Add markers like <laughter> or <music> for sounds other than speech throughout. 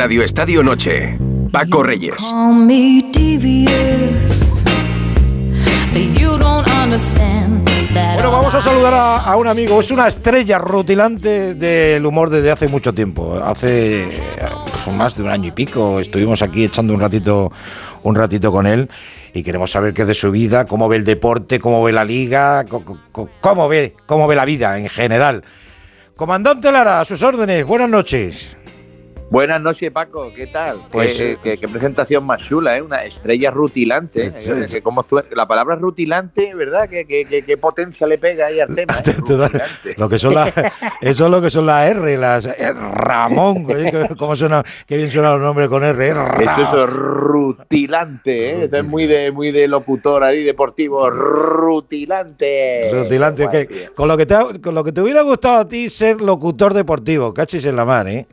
Radio Estadio Noche. Paco Reyes. Bueno, vamos a saludar a, a un amigo. Es una estrella rutilante del humor desde hace mucho tiempo. Hace pues, más de un año y pico estuvimos aquí echando un ratito, un ratito con él y queremos saber qué es de su vida, cómo ve el deporte, cómo ve la liga, cómo ve, cómo ve la vida en general. Comandante Lara, a sus órdenes. Buenas noches. Buenas noches, Paco. ¿Qué tal? Pues, qué, eh, qué- qué presentación más chula, ¿eh? Una estrella rutilante. ¿eh? Sí, la palabra rutilante, ¿verdad? ¿Qué, qué, potencia le pega ahí al tema? ¿eh? Lo que son las, <laughs> eso es lo que son las R, las eh, Ramón, ¿eh? cómo suena, qué bien suenan los nombres con R. Eso es rutilante, ¿eh? Esto es muy de, muy de locutor ahí, deportivo. Rutilante. Rutilante. Con lo, que te, con lo que te hubiera gustado a ti ser locutor deportivo, cachis en la mar, ¿eh?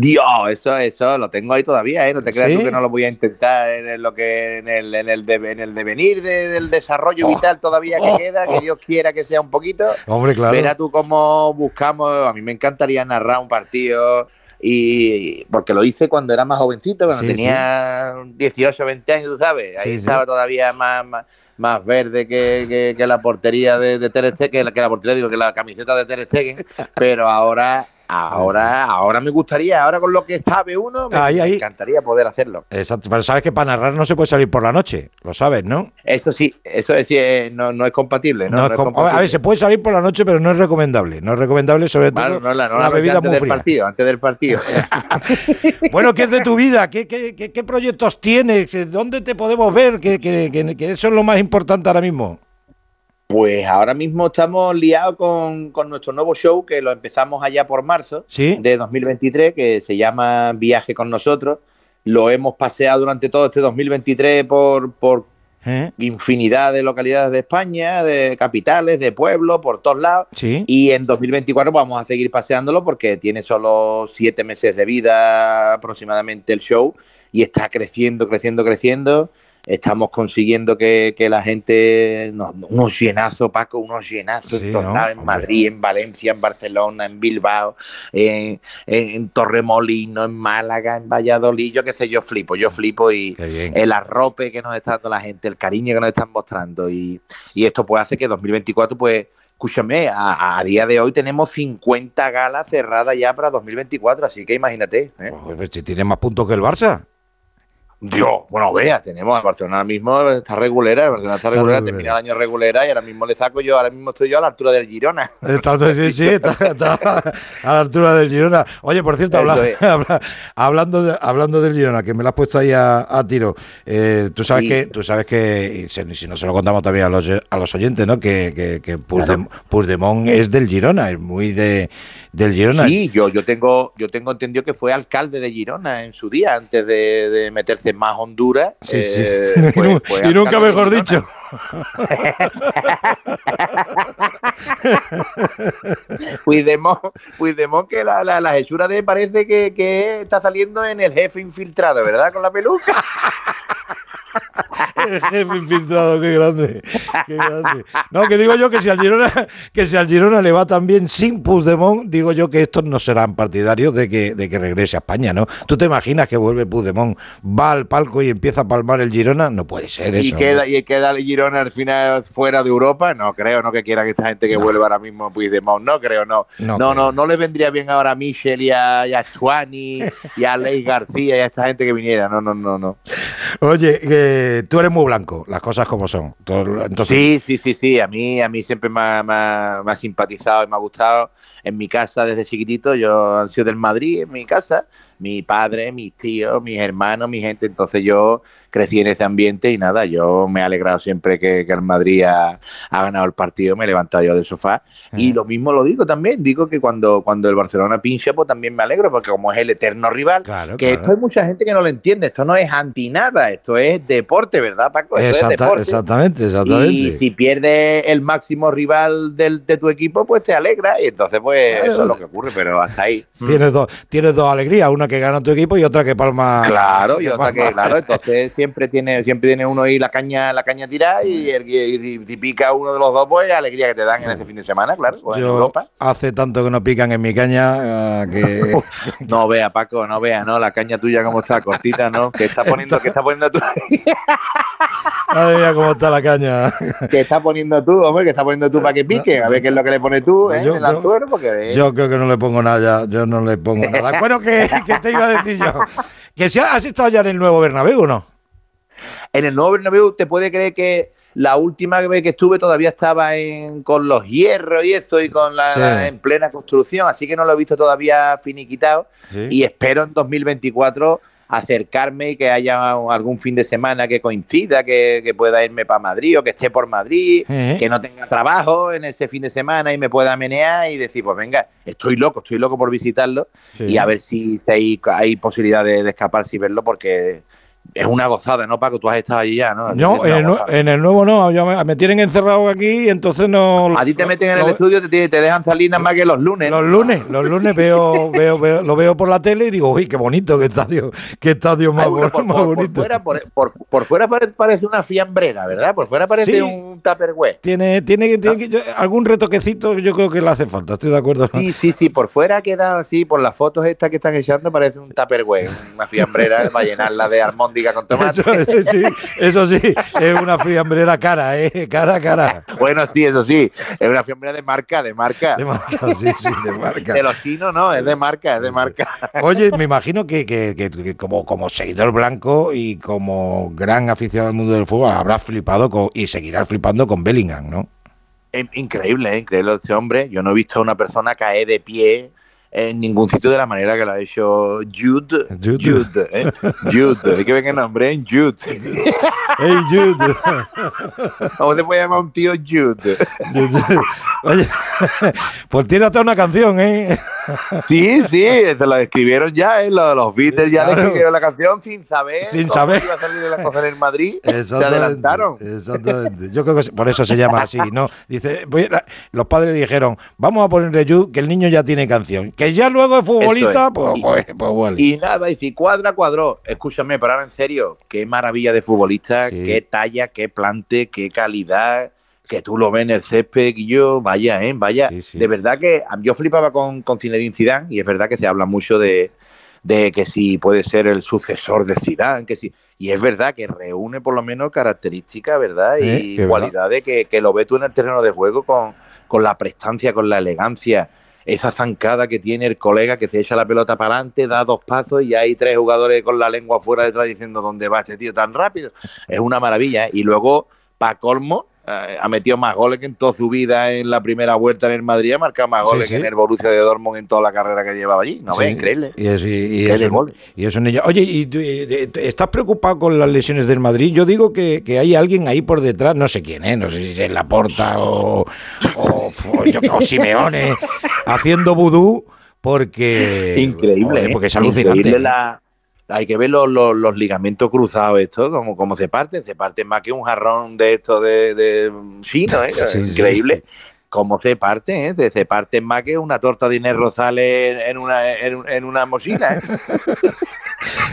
Dios, eso, eso lo tengo ahí todavía, ¿eh? No te creas ¿Sí? tú que no lo voy a intentar en el- lo que en el, en el, de- en el devenir de- del desarrollo vital todavía que oh, queda, oh. que Dios quiera que sea un poquito. Hombre, claro. Verá tú cómo buscamos, a mí me encantaría narrar un partido y porque lo hice cuando era más jovencito, cuando Sí, tenía 18, 20 años, tú sabes, ahí Sí, sí. estaba todavía más, más, más verde que, que- que la portería de, de Ter Stegen, que la, que la portería digo que la camiseta de Ter Stegen, <laughs> pero ahora ahora ahora me gustaría, ahora con lo que sabe uno, me, Ahí, me ahí. encantaría poder hacerlo. Exacto, pero sabes que para narrar no se puede salir por la noche, lo sabes, ¿no? Eso sí, eso es, sí, eh, no, no es compatible, a ver, se puede salir por la noche, pero no es recomendable. No es recomendable, sobre todo Vale, no, la, una bebida antes muy del partido, antes del partido. <laughs> Bueno, ¿qué es de tu vida? ¿Qué, qué, qué- qué proyectos tienes? ¿Dónde te podemos ver? Que, que- que- que eso es lo más importante ahora mismo. Pues ahora mismo estamos liados con, con nuestro nuevo show que lo empezamos allá por marzo ¿Sí? de 2023, que se llama Viaje con nosotros. Lo hemos paseado durante todo este 2023 por, por ¿Eh? infinidad de localidades de España, de capitales, de pueblos, por todos lados. ¿Sí? Y en 2024 vamos a seguir paseándolo porque tiene solo siete meses de vida aproximadamente el show y está creciendo, creciendo, creciendo. Estamos consiguiendo que, que la gente, no, unos llenazos, Paco, unos llenazos Sí, en. Madrid, en Valencia, en Barcelona, en Bilbao, en, Torremolino, en Málaga, en Valladolid, yo qué sé, yo flipo, yo flipo y, el arrope que nos está dando la gente, el cariño que nos están mostrando. Y, y esto pues hace que 2024, pues, escúchame, a, a día de hoy tenemos 50 galas cerradas ya para 2024, así que imagínate. ¿eh? Pues, si tiene más puntos que el Barça. Dios, bueno, vea, tenemos al Barcelona ahora mismo, está regulera, el Barcelona está regulera, termina el año regulera y ahora mismo le saco yo, ahora mismo estoy yo a la altura del Girona. Está, sí, sí, está, está a la altura del Girona. Oye, por cierto, habla- <laughs> hablando, de- hablando del Girona, que me lo has puesto ahí a, a tiro, eh, tú sabes Sí. que, tú sabes que, y si no se lo contamos también a los, a los oyentes, ¿no? Que, que, que Puigdem- Puigdemont es del Girona, es muy de, del Girona. Sí, yo, yo tengo, yo tengo entendido que fue alcalde de Girona en su día, antes de, de meterse en más Honduras. Sí, sí. eh, <laughs> fue- y, nu- fue y nunca mejor dicho. <laughs> Puigdemont, Puigdemont que la, la, la hechura de parece que, que está saliendo en el jefe infiltrado, ¿verdad? Con la peluca. <laughs> El <laughs> jefe infiltrado, qué grande, qué grande. No, que digo yo que si al Girona, que si al Girona le va tan bien sin Puigdemont, digo yo que estos no serán partidarios de que, de que regrese a España, ¿no? ¿Tú te imaginas que vuelve Puigdemont, va al palco y empieza a palmar el Girona? No puede ser Y eso. queda, ¿no? y queda el Girona al final fuera de Europa. No creo, no que quiera que esta gente que vuelva ahora mismo a Puigdemont. No creo, no. No No, no, no, le vendría bien ahora a Michel y a, y a Chuani y a Ley García y a esta gente que viniera. No, no, no, no. Oye, que tú eres muy blanco, las cosas como son. Entonces, Sí, sí, sí, sí. A mí, a mí siempre me me ha simpatizado y me ha gustado. En mi casa desde chiquitito, yo han sido del Madrid, en mi casa. Mi padre, mis tíos, mis hermanos, mi gente. Entonces yo crecí en ese ambiente y nada, yo me he alegrado siempre que, que el Madrid ha, ha ganado el partido, me he levantado yo del sofá. Y lo mismo lo digo también, digo que cuando, cuando el Barcelona pincha, pues también me alegro, porque como es el eterno rival, Claro, que claro. esto hay mucha gente que no lo entiende, esto no es anti nada, esto es deporte, ¿verdad? ¿verdad, Paco? Eso es Exacta- deporte. exactamente, exactamente. Y si pierde el máximo rival del, de tu equipo, pues te alegra. Y entonces, pues Claro. eso es lo que ocurre, pero hasta ahí. Tienes dos, tienes dos alegrías, una que gana tu equipo y otra que palma. Claro, y otra que, claro, <laughs> entonces siempre tiene, siempre tiene uno ahí la caña, la caña tirada y, el, y, y pica uno de los dos, pues alegría que te dan en este fin de semana, claro, pues, en Yo Europa. hace tanto que no pican en mi caña ah, que <laughs> No vea, Paco, no vea, ¿no? La caña tuya como está, cortita, ¿no? Que está poniendo, que está poniendo tú, <laughs> Madre mía, cómo está la caña. que está poniendo tú, hombre, que está poniendo tú para que pique, a ver qué es lo que le pones tú, ¿eh? Yo- en el anzuelo, porque eh, Yo creo que no le pongo nada, yo no le pongo nada. <laughs> Bueno, ¿qué, qué te iba a decir yo? Que si has estado ya en el nuevo Bernabéu, ¿o no? en el nuevo Bernabéu te puede creer que la última vez que estuve todavía estaba en, con los hierros y eso y con la, Sí. la- en plena construcción, así que no lo he visto todavía finiquitado Sí. y espero en 2024 acercarme y que haya algún fin de semana que coincida, que, que pueda irme para Madrid o que esté por Madrid, Eh. que no tenga trabajo en ese fin de semana y me pueda menear y decir, pues venga, estoy loco, estoy loco por visitarlo Sí. y a ver si, si hay, hay posibilidad de, de escaparse y verlo porque es una gozada, ¿no, Paco? Tú has estado allí ya, ¿no? No, en el, en el nuevo no, yo me, me tienen encerrado aquí y entonces no... A ti te meten en el estudio, te, te dejan salir nada más que los lunes. Los lunes, los lunes veo, veo, veo- lo veo por la tele y digo, uy, qué bonito, qué estadio, qué estadio más, Ay, bueno, por, más por- bonito. fuera, por, por- por fuera pare- parece una fiambrera, ¿verdad? Por fuera parece Sí. un tupperware. Tiene, tiene, tiene que- yo- algún retoquecito yo creo que le hace falta, estoy de acuerdo. Sí, sí, sí, por fuera queda así, por las fotos estas que están echando, parece un tupperware, una fiambrera para llenarla de almóndiga con tomate. Eso, sí, eso sí, es una friambrera cara, ¿eh? Cara, cara. Bueno, sí, eso sí, es una fiambrera de marca, de marca. De marca, sí, sí, de marca. De los chinos, no, es de marca, es de marca. Oye, me imagino que, que- que- que como, como seguidor blanco y como gran aficionado al mundo del fútbol habrás flipado con- y seguirás flipando con Bellingham, ¿no? Increíble, ¿eh? increíble este hombre. Yo no he visto a una persona caer de pie en ningún sitio de la manera que lo ha hecho Jude. Jude. Jude, ¿eh? Jude. Hay que ver qué nombre, ¿eh? Jude. ¡Ey, Jude! ¿Cómo se puede llamar un tío Jude? Oye, <laughs> pues tiene hasta una canción, ¿eh? Sí, sí, se lo escribieron ya, ¿eh? Los, los Beatles ya le Claro. escribieron la canción sin saber. Sin cómo saber. iba a salir la cosa en Madrid. <laughs> Se adelantaron. Exactamente. Yo creo que por eso se llama así, ¿no? Dice, los padres dijeron, vamos a ponerle Jude, que el niño ya tiene canción. Que ya luego es futbolista, es. pues, Y- pues, pues vale. Y nada, y si cuadra, cuadró. Escúchame, pero ahora en serio, qué maravilla de futbolista, Sí. qué talla, qué plante, qué calidad, que tú lo ves en el césped y yo, vaya, ¿eh? Vaya. Sí, sí. De verdad que yo flipaba con, con Zinedine Zidane y es verdad que se habla mucho de, de que si puede ser el sucesor de Zidane, que si... Y es verdad que reúne por lo menos características, ¿verdad? Eh, Y cualidades que, que lo ves tú en el terreno de juego con, con la prestancia, con la elegancia, esa zancada que tiene el colega que se echa la pelota para adelante, da dos pasos y hay tres jugadores con la lengua fuera detrás diciendo dónde va este tío tan rápido. Es una maravilla. ¿eh? Y luego, para colmo, ha metido más goles que en toda su vida en la primera vuelta en el Madrid, ha marcado más goles sí. que en el Borussia de Dortmund en toda la carrera que llevaba allí. No Sí, increíble. Y es, y, es un, gol. y es un niño. Oye, ¿y tú, eh, eh, estás preocupado con las lesiones del Madrid? Yo digo que, que hay alguien ahí por detrás, no sé quién, ¿eh? no sé si es Laporta o, o, o, yo- o Simeone, <laughs> haciendo vudú, porque. Increíble, ¿eh? porque es alucinante. Increíble la- hay que ver los, los- los ligamentos cruzados, esto, como, como se parten. Se parten más que un jarrón de esto de, de chino, ¿eh? <laughs> Sí, sí, Increíble. Cómo se parten, ¿eh? Se- parten más que una torta de Inés Rosales en una, en, un- en una mochila, ¿eh? <laughs>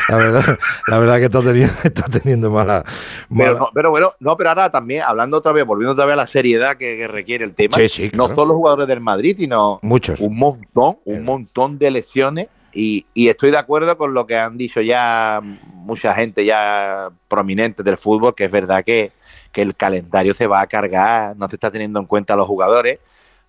La verdad, la verdad que está teniendo, <laughs> está teniendo mala. Pero, mala- no, pero bueno, no, pero ahora también, hablando otra vez, volviendo otra vez a la seriedad que, que requiere el tema, Sí, sí, no claro. solo jugadores del Madrid, sino Muchos. un montón, un Claro. montón de lesiones. Y, y estoy de acuerdo con lo que han dicho ya mucha gente ya prominente del fútbol, que es verdad que, que el calendario se va a cargar, no se está teniendo en cuenta a los jugadores,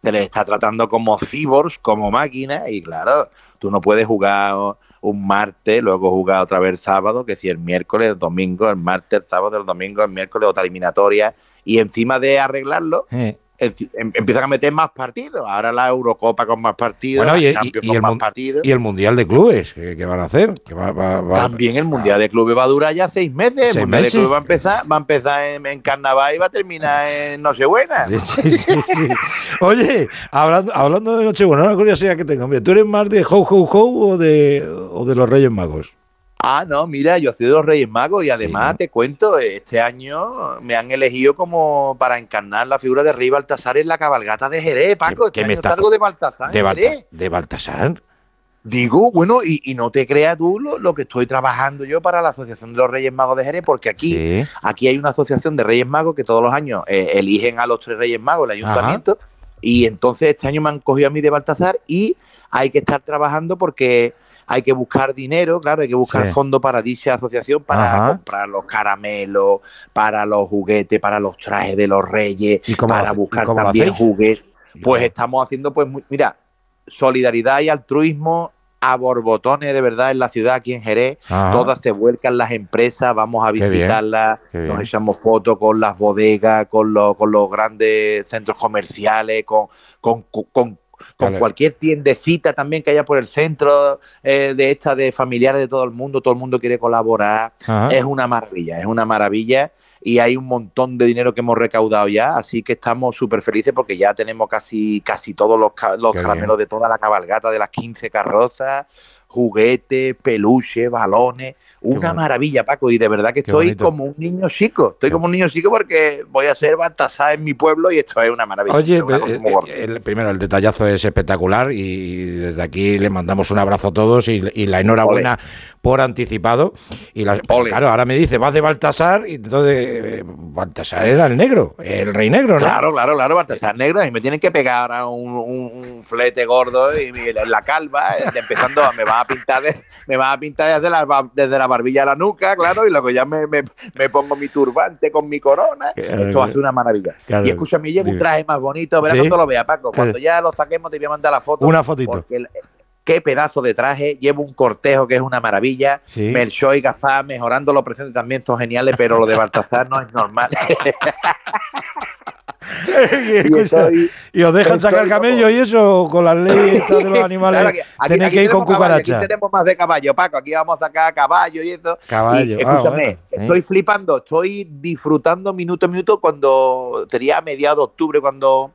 se les está tratando como cyborgs, como máquinas, y claro, tú no puedes jugar un martes, luego jugar otra vez sábado, que si el miércoles, el domingo, el martes, el sábado, el domingo, el miércoles, otra eliminatoria, y encima de arreglarlo, Eh, empiezan a meter más partidos. Ahora la Eurocopa con más partidos, Bueno, y- con el más partidos. Y el Mundial de Clubes, ¿qué, van a hacer? Que va- va- va- También el Mundial de Clubes va a durar ya seis meses. Seis el Mundial meses. de Clubes va a empezar, va a empezar en, en Carnaval y va a terminar en Nochebuena. Sí, sí, sí, sí. Oye, hablando, hablando de Nochebuena, una curiosidad que tengo. ¿tú eres más de Ho Ho Ho o de, o de los Reyes Magos? Ah, no, mira, yo soy de los Reyes Magos y además te cuento, este año me han elegido como para encarnar la figura de Rey Baltasar en la cabalgata de Jerez, Paco. Este ¿Qué me año está- salgo de Baltasar. ¿De, Balta- Baltasar? Digo, bueno, y, y no te creas tú lo, lo que estoy trabajando yo para la Asociación de los Reyes Magos de Jerez, porque aquí, Sí. aquí hay una asociación de Reyes Magos que todos los años eh, eligen a los tres Reyes Magos, el ayuntamiento, y entonces este año me han cogido a mí de Baltasar y hay que estar trabajando porque hay que buscar dinero, claro, hay que buscar Sí. fondos para dicha asociación para Ajá. comprar los caramelos, para los juguetes, para los trajes de los reyes, ¿Y cómo lo para y buscar también juguetes. Pues estamos haciendo, pues, muy- mira, solidaridad y altruismo a borbotones de verdad en la ciudad, aquí en Jerez. Ajá. Todas se vuelcan las empresas, vamos a bien, visitarlas, nos echamos fotos con las bodegas, con los, con los grandes centros comerciales, con, con, con, con- Vale. cualquier tiendecita también que haya por el centro, eh, de esta de familiares de todo el mundo, todo el mundo quiere colaborar. Ajá. Es una maravilla, es una maravilla y hay un montón de dinero que hemos recaudado ya, así que estamos súper felices porque ya tenemos casi, casi todos los, los caramelos de toda la cabalgata de las 15 carrozas, juguetes, peluches, balones, una maravilla, Paco, y de verdad que estoy como un niño chico, estoy como un niño chico porque voy a ser Baltasar en mi pueblo y esto es una maravilla. Oye, una eh, eh, el- primero el detallazo es espectacular y desde aquí le mandamos un abrazo a todos y, y la enhorabuena por anticipado. Y la- claro, ahora me dice, vas de Baltasar y entonces eh, Baltasar era el negro, el rey negro, ¿no? Claro, claro, claro, Baltasar Negro, y me tienen que pegar ahora un, un- un flete gordo y en la calva, eh, empezando, me va a pintar de- me va a pintar desde la, desde la barbilla a la nuca, claro, y luego ya me, me- me pongo mi turbante con mi corona, Claro, esto va a ser una maravilla. claro. y escúchame, llevo un traje más bonito, verás ¿Sí? cuando lo vea, Paco, cuando ya lo saquemos te voy a mandar la foto. Una fotito. Porque el- qué pedazo de traje, llevo un cortejo que es una maravilla, Sí. Melchor y Gaspar mejorando los presentes también son geniales, pero lo de Baltasar no es normal. <laughs> y, escucha, estoy- ¿y os dejan sacar como- camello y eso con las leyes <laughs> de los animales? Claro, aquí- tenéis aquí que ir con tenemos caballo, cucaracha. Aquí tenemos más de caballo, Paco. Aquí vamos a sacar caballo y eso. Caballo, Y, ah, escúchame, bueno, sí. estoy flipando, estoy disfrutando minuto a minuto cuando sería a mediados de octubre cuando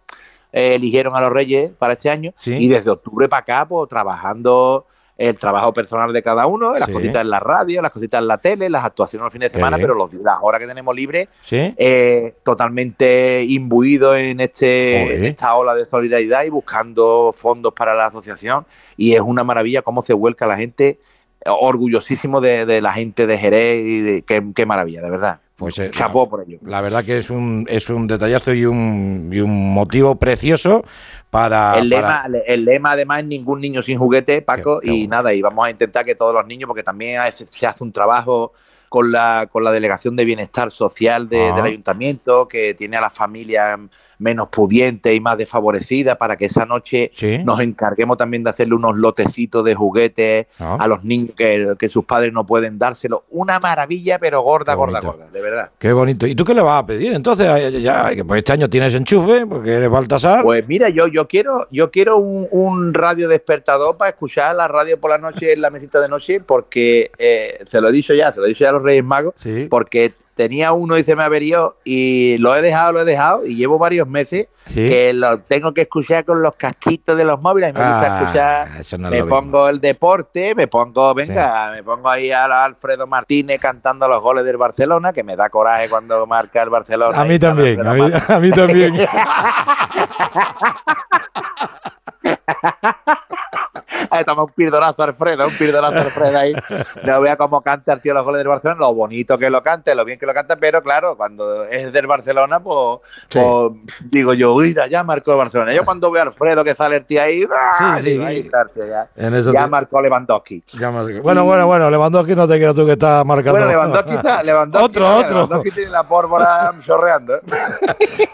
eh, eligieron a los Reyes para este año. Sí. Y desde octubre para acá, pues trabajando el trabajo personal de cada uno, las Sí. cositas en la radio, las cositas en la tele, las actuaciones los fines de semana, pero los, las horas que tenemos libres ¿Sí? eh, totalmente imbuido en, este, en esta ola de solidaridad y buscando fondos para la asociación. Y es una maravilla cómo se vuelca la gente, orgullosísimo de, de la gente de Jerez y de, qué, qué maravilla, de verdad. Pues eh, Chapó por ello. La verdad que es un, es un detallazo y un, y un motivo precioso para... el, para- lema, el lema además es ningún niño sin juguete, Paco, Qué- qué y nada, y vamos a intentar que todos los niños, porque también se hace un trabajo con la, con la Delegación de Bienestar Social de- Ah. del Ayuntamiento, que tiene a las familias menos pudientes y más desfavorecidas, para que esa noche Sí. nos encarguemos también de hacerle unos lotecitos de juguetes Ah. a los niños que, que sus padres no pueden dárselo. Una maravilla, pero gorda, gorda, gorda, de verdad. Qué bonito. ¿Y tú qué le vas a pedir? Entonces, ya, pues este año tienes enchufe, porque eres Baltasar. Pues mira, yo, yo quiero, yo quiero un, un radio despertador para escuchar la radio por la noche en la mesita de noche, porque eh, se lo he dicho ya, se lo he dicho ya a los Reyes Magos, sí. porque tenía uno y se me averió y lo he dejado, lo he dejado y llevo varios meses sí. que lo tengo que escuchar con los casquitos de los móviles. Me gusta Ah, escuchar no me mismo. pongo el deporte, me pongo, venga, me pongo ahí a Alfredo Martínez cantando los goles del Barcelona, que me da coraje cuando marca el Barcelona. A mí también, a mí, a mí también. <laughs> <laughs> Ahí toma un pirdonazo Alfredo, un pirdonazo Alfredo ahí. No vea cómo canta el tío los goles del Barcelona, lo bonito que lo cante, lo bien que lo canta, pero claro, cuando es del Barcelona, pues, Sí. pues, digo yo, uy, ya marcó el Barcelona. Yo cuando veo a Alfredo que sale el tío ahí, ¡ah! Sí, sí, digo, sí. ahí está el tío, ya. Ya te- marcó Lewandowski. ya Bueno, bueno, bueno, Lewandowski no te creas tú que está marcando. Bueno, Lewandowski está, <laughs> Lewandowski, Otro, otro. Lewandowski tiene la pólvora <laughs> chorreando. ¿eh?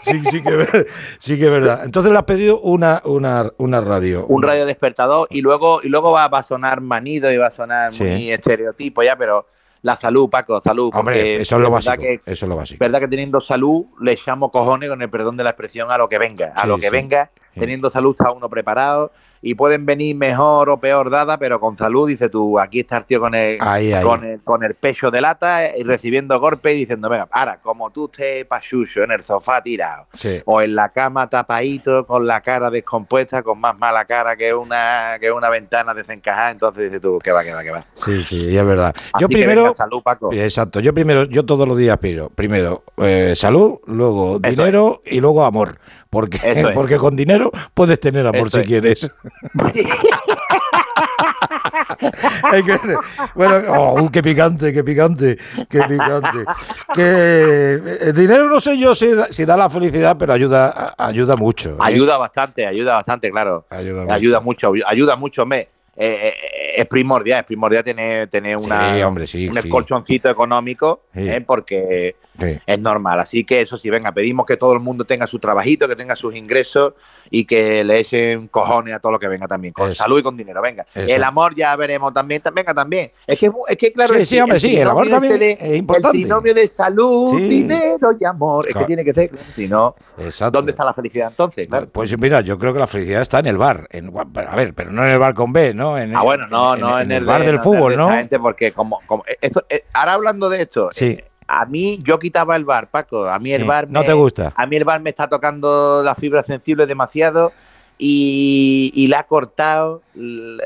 Sí, sí que, ver- sí que es verdad. Entonces le has pedido una, una, una radio. Un radio despertador y luego y luego va, va a sonar manido y va a sonar Sí. muy estereotipo ya, pero la salud, Paco, salud. Hombre, eso es lo básico. Que, Eso es lo básico. verdad que teniendo salud le echamos cojones con el perdón de la expresión a lo que venga, a Sí, lo que sí. venga teniendo salud está uno preparado y pueden venir mejor o peor dada, pero con salud, dice tú, aquí está el tío con el, Ahí, ahí. Con, el con el pecho de lata y recibiendo golpes y diciendo, venga, ahora, como tú estés pachucho en el sofá tirado, Sí. o en la cama tapadito, con la cara descompuesta, con más mala cara que una, que una ventana desencajada, entonces dices tú, que va, que va, que va. Sí, sí, es verdad. Así yo que primero. venga, salud, Paco. Exacto, yo primero, yo todos los días pido, primero eh, salud, luego Eso dinero y luego amor, porque, Eso es. <laughs> porque con dinero puedes tener amor Eso si es. quieres. <laughs> Bueno, oh, qué picante, qué picante, qué picante. Que el dinero no sé yo si da, si da la felicidad, pero ayuda, ayuda mucho. ¿eh? Ayuda bastante, ayuda bastante, claro. Ayuda Ayuda mucho, ayuda mucho. Me, eh, eh, es primordial, es primordial tener, tener Sí, una, hombre, sí, un sí. colchoncito económico, eh, porque Sí. es normal. Así que eso sí, venga, pedimos que todo el mundo tenga su trabajito, que tenga sus ingresos y que le echen cojones a todo lo que venga también, con Eso. salud y con dinero, venga. Eso. El amor ya veremos también, tam- venga también. Es que, es que claro, Sí, el sí, hombre, sí, el amor trinomio también este es importante. El trinomio de salud, Sí. dinero y amor, es que tiene que ser, si no, Exacto. ¿dónde está la felicidad entonces? Claro. Pues mira, yo creo que la felicidad está en el bar. En, a ver, pero no en el bar con B, ¿no? En, Ah, bueno, no, no, en, el bar de- del fútbol, ¿no? porque como, como eso, eh, ahora hablando de esto, Sí. eh, a mí yo quitaba el bar, Paco. A mí el bar No me- te gusta. A mí el bar me está tocando la fibra sensible demasiado y, y le ha cortado la,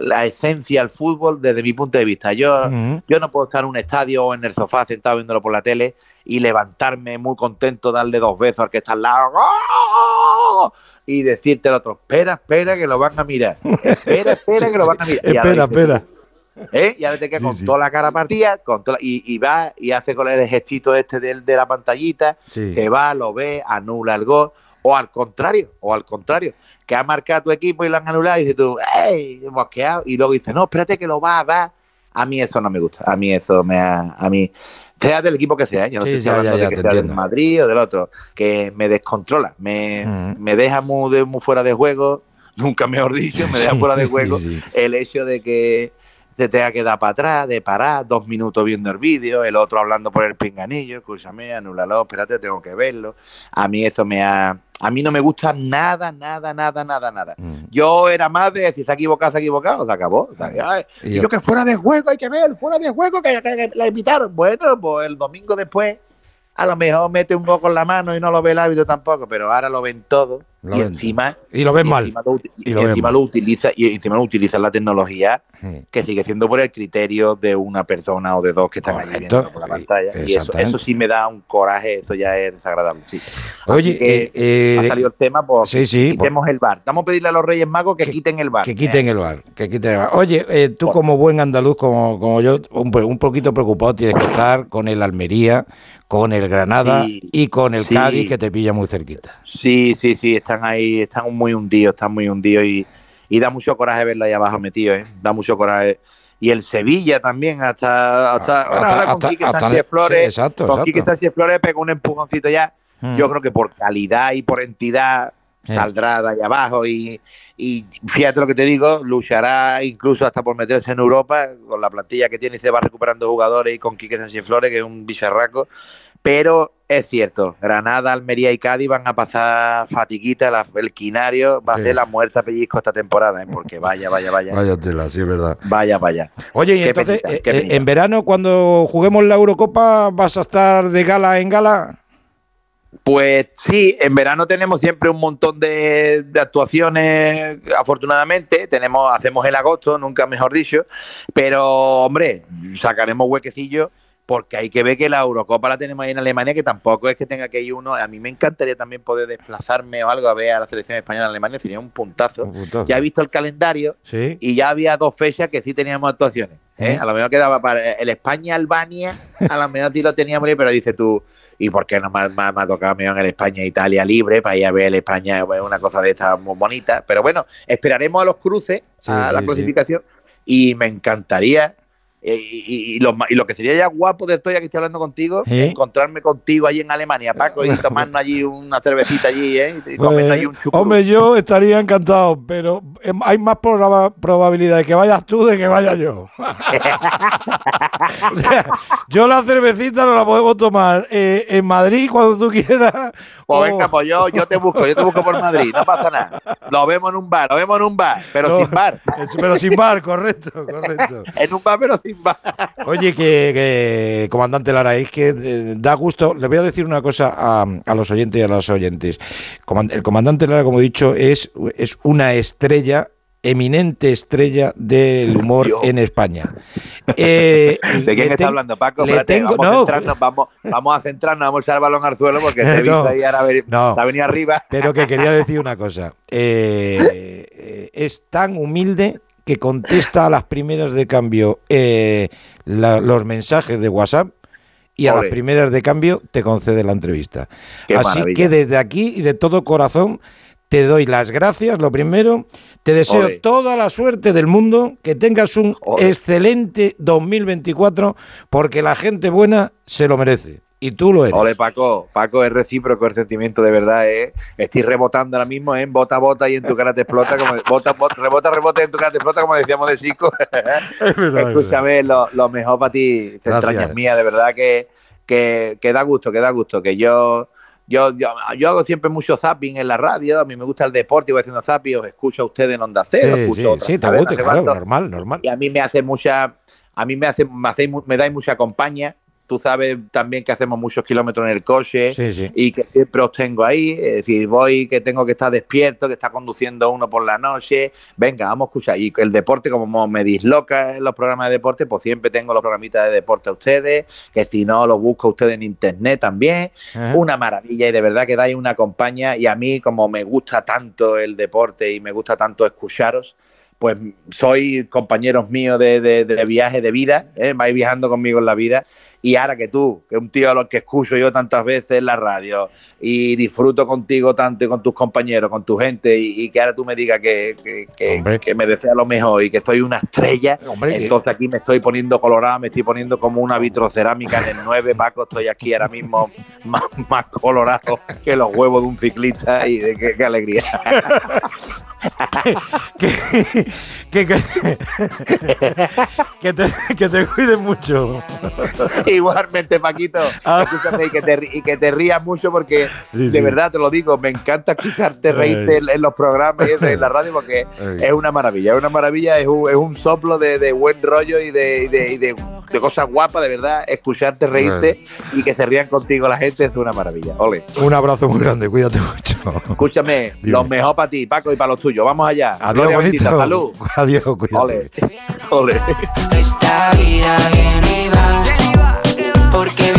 la esencia al fútbol desde mi punto de vista. Yo, yo no puedo estar en un estadio o en el sofá sentado viéndolo por la tele y levantarme muy contento, darle dos besos al que está al lado ¡Oh! y decirte al otro, espera, espera que lo van a mirar. Espera, espera que lo van a mirar. Espera, espera. ¿Eh? Y ahora te quedas Sí, con sí. toda la cara partida con toda la- y, y va y hace con el gestito este del, de la pantallita, Sí. se va, lo ve, anula el gol, o al contrario, o al contrario, que ha marcado tu equipo y lo han anulado y dices tú, ¡ey! Mosqueado. Y luego dices, no, espérate que lo va a dar. A mí eso no me gusta, a mí eso me ha, a mí, sea del equipo que sea, yo no estoy ya, hablando ya, ya, de que sea del. Madrid o del otro, que me descontrola, me, Ujú. me deja muy, de- muy fuera de juego, <laughs> nunca mejor dicho, me deja fuera de juego el hecho de que se tenga que dar para atrás, de parar, dos minutos viendo el vídeo, el otro hablando por el pinganillo, escúchame, anúlalo, espérate, tengo que verlo. A mí eso me ha... A mí no me gusta nada, nada, nada, nada, nada. Mm. Yo era más de si se ha equivocado, se ha equivocado, se acabó. Ay, y yo- yo que fuera de juego, hay que ver, fuera de juego, que, que- que la invitaron. Bueno, pues el domingo después, a lo mejor mete un gol con la mano y no lo ve el árbitro tampoco, pero ahora lo ven todo Lo y encima Y lo ves y mal. encima lo, Y y lo ven encima lo utiliza y encima lo utiliza la tecnología Sí. que sigue siendo por el criterio de una persona o de dos que están Correcto. viendo por la pantalla y eso, eso sí me da un coraje eso ya es desagradable sí. Oye, Así que eh, eh, ha salido el tema pues sí, sí, quitemos el bar vamos a pedirle a los Reyes Magos que, Que- quiten el bar Que quiten Eh, el bar, que quiten el bar. Oye, eh, tú Por- como buen andaluz, como, como yo, un, po- un poquito preocupado tienes que estar con el Almería, con el Granada Sí, y con el sí. Cádiz que te pilla muy cerquita. sí sí sí están ahí están muy hundidos están muy hundidos y, y da mucho coraje verlo ahí abajo metido ¿eh? da mucho coraje y el Sevilla también hasta hasta, bueno, ahora con hasta- Quique Sánchez sí, Flores exacto, con exacto. Quique Sánchez Flores pegó un empujoncito ya Mm. Yo creo que por calidad y por entidad saldrá de ahí abajo y, y fíjate lo que te digo, luchará incluso hasta por meterse en Europa con la plantilla que tiene y se va recuperando jugadores y con Quique Sánchez Flores, que es un bicharraco. Pero es cierto, Granada, Almería y Cádiz van a pasar fatiguita, la- el quinario va Sí. a ser la muerte a pellizco esta temporada, ¿eh? porque vaya, vaya, vaya, Vaya tela, sí, es verdad. vaya, vaya. Oye, y entonces, eh, eh, en verano, cuando juguemos la Eurocopa, ¿vas a estar de gala en gala? Pues sí, en verano tenemos siempre un montón de, de actuaciones, afortunadamente, tenemos, hacemos el agosto, nunca mejor dicho, pero hombre, sacaremos huequecillos porque hay que ver que la Eurocopa la tenemos ahí en Alemania, que tampoco es que tenga que ir uno, a mí me encantaría también poder desplazarme o algo a ver a la selección española en Alemania, sería un puntazo. Un puntazo. Ya he visto el calendario Sí. y ya había dos fechas que sí teníamos actuaciones. ¿eh? ¿Eh? A lo mejor quedaba para el España-Albania, a lo mejor sí lo teníamos, pero dices tú, ¿y por qué no me, me- me ha tocado mejor en el España-Italia libre para ir a ver el España, una cosa de estas muy bonita? Pero bueno, esperaremos a los cruces, Sí, a la clasificación, y me encantaría. Eh, Y, y- y lo, y lo que sería ya guapo de esto, ya que estoy hablando contigo, encontrarme contigo allí en Alemania, Paco, y <laughs> tomarnos allí una cervecita allí, ¿eh? Y comernos Pues, allí un chucrut. hombre, yo estaría encantado, pero em, hay más proba- probabilidad de que vayas tú de que vaya yo. <laughs> O sea, yo la cervecita no la podemos tomar eh, en Madrid cuando tú quieras Pues Oh. venga, pues yo, yo te busco, yo te busco por Madrid, no pasa nada. Lo vemos en un bar, lo vemos en un bar, pero No, sin bar. Pero sin bar, correcto, correcto. <laughs> En un bar, pero sin bar. Oye, que, que, comandante Lara, es que eh, da gusto. Le voy a decir una cosa a, a los oyentes y a las oyentes. El comandante Lara, como he dicho, es, es una estrella, eminente estrella del humor Dios. en España. <laughs> Eh, ¿De quién está hablando, Paco? le Espérate, tengo- vamos, no. a centrarnos, vamos, vamos a centrarnos, vamos a echar el balón al suelo porque <laughs> te he visto No, ahí ahora no. ha venido arriba. Pero que quería decir una cosa. Eh, eh, es tan humilde que contesta a las primeras de cambio la- los mensajes de WhatsApp y a Ole. las primeras de cambio te concede la entrevista. Qué Así maravilla. que desde aquí y de todo corazón te doy las gracias, lo primero. Te deseo toda la suerte del mundo, que tengas un Ole. excelente 2024, porque la gente buena se lo merece. Y tú lo eres. Ole, Paco, Paco, es recíproco el sentimiento de verdad, ¿eh? Estoy rebotando ahora mismo, ¿eh? Bota, bota y en tu cara te explota, como, bota, bota, rebota, rebota y en tu cara te explota, como decíamos de Chico. <laughs> Es verdad, es verdad. Escúchame, lo, lo mejor para ti, Gracias. entrañas mías, de verdad que, que, que da gusto, que da gusto, que yo, yo, yo, yo hago siempre mucho zapping en la radio, a mí me gusta el deporte, y voy haciendo zapping, os escucho a ustedes en Onda Cero, Sí, escucho sí, otras sí, te gusta, claro, normal, normal. y a mí me hace mucha, a mí me hace, me, mu- me dais mucha compañía, tú sabes también que hacemos muchos kilómetros en el coche, Sí, sí. y que siempre os tengo ahí. Es decir, voy que tengo que estar despierto, que está conduciendo uno por la noche. Venga, vamos a escuchar. Y el deporte, como me disloca en los programas de deporte, pues siempre tengo los programitas de deporte a ustedes, que si no, los busco a ustedes en internet también. Ajá. Una maravilla y de verdad que dais una compañía. Y a mí, como me gusta tanto el deporte y me gusta tanto escucharos, pues soy compañeros míos de, de- de viaje de vida, ¿eh? vais viajando conmigo en la vida. Y ahora que tú, que un tío a los que escucho yo tantas veces en la radio y disfruto contigo tanto y con tus compañeros, con tu gente, y, y que ahora tú me digas que, que, que- Hombre. que me desea lo mejor y que soy una estrella, Hombre, que- entonces aquí me estoy poniendo colorado, me estoy poniendo como una vitrocerámica en el 9, Paco, estoy aquí ahora mismo <laughs> más, más colorado que los huevos de un ciclista y de qué alegría. <laughs> que, que, <laughs> que, te, que te cuides mucho. <laughs> Igualmente, Paquito, Ah. y que te, y que te rías mucho porque Sí, de sí. verdad te lo digo, me encanta escucharte reírte en, en los programas y eso, en la radio porque Ay. es una maravilla, es una maravilla, es un, es un soplo de, de buen rollo y de, y de, y de- de cosas guapas, de verdad, escucharte, reírte y que se rían contigo la gente es una maravilla. Ole. Un abrazo muy grande, cuídate mucho. Escúchame, Dime. los mejor para ti, Paco, y para los tuyos. Vamos allá. Adiós, bonito. Salud. Adiós, cuídate. Ole. Ole. Esta vida viene y va. Porque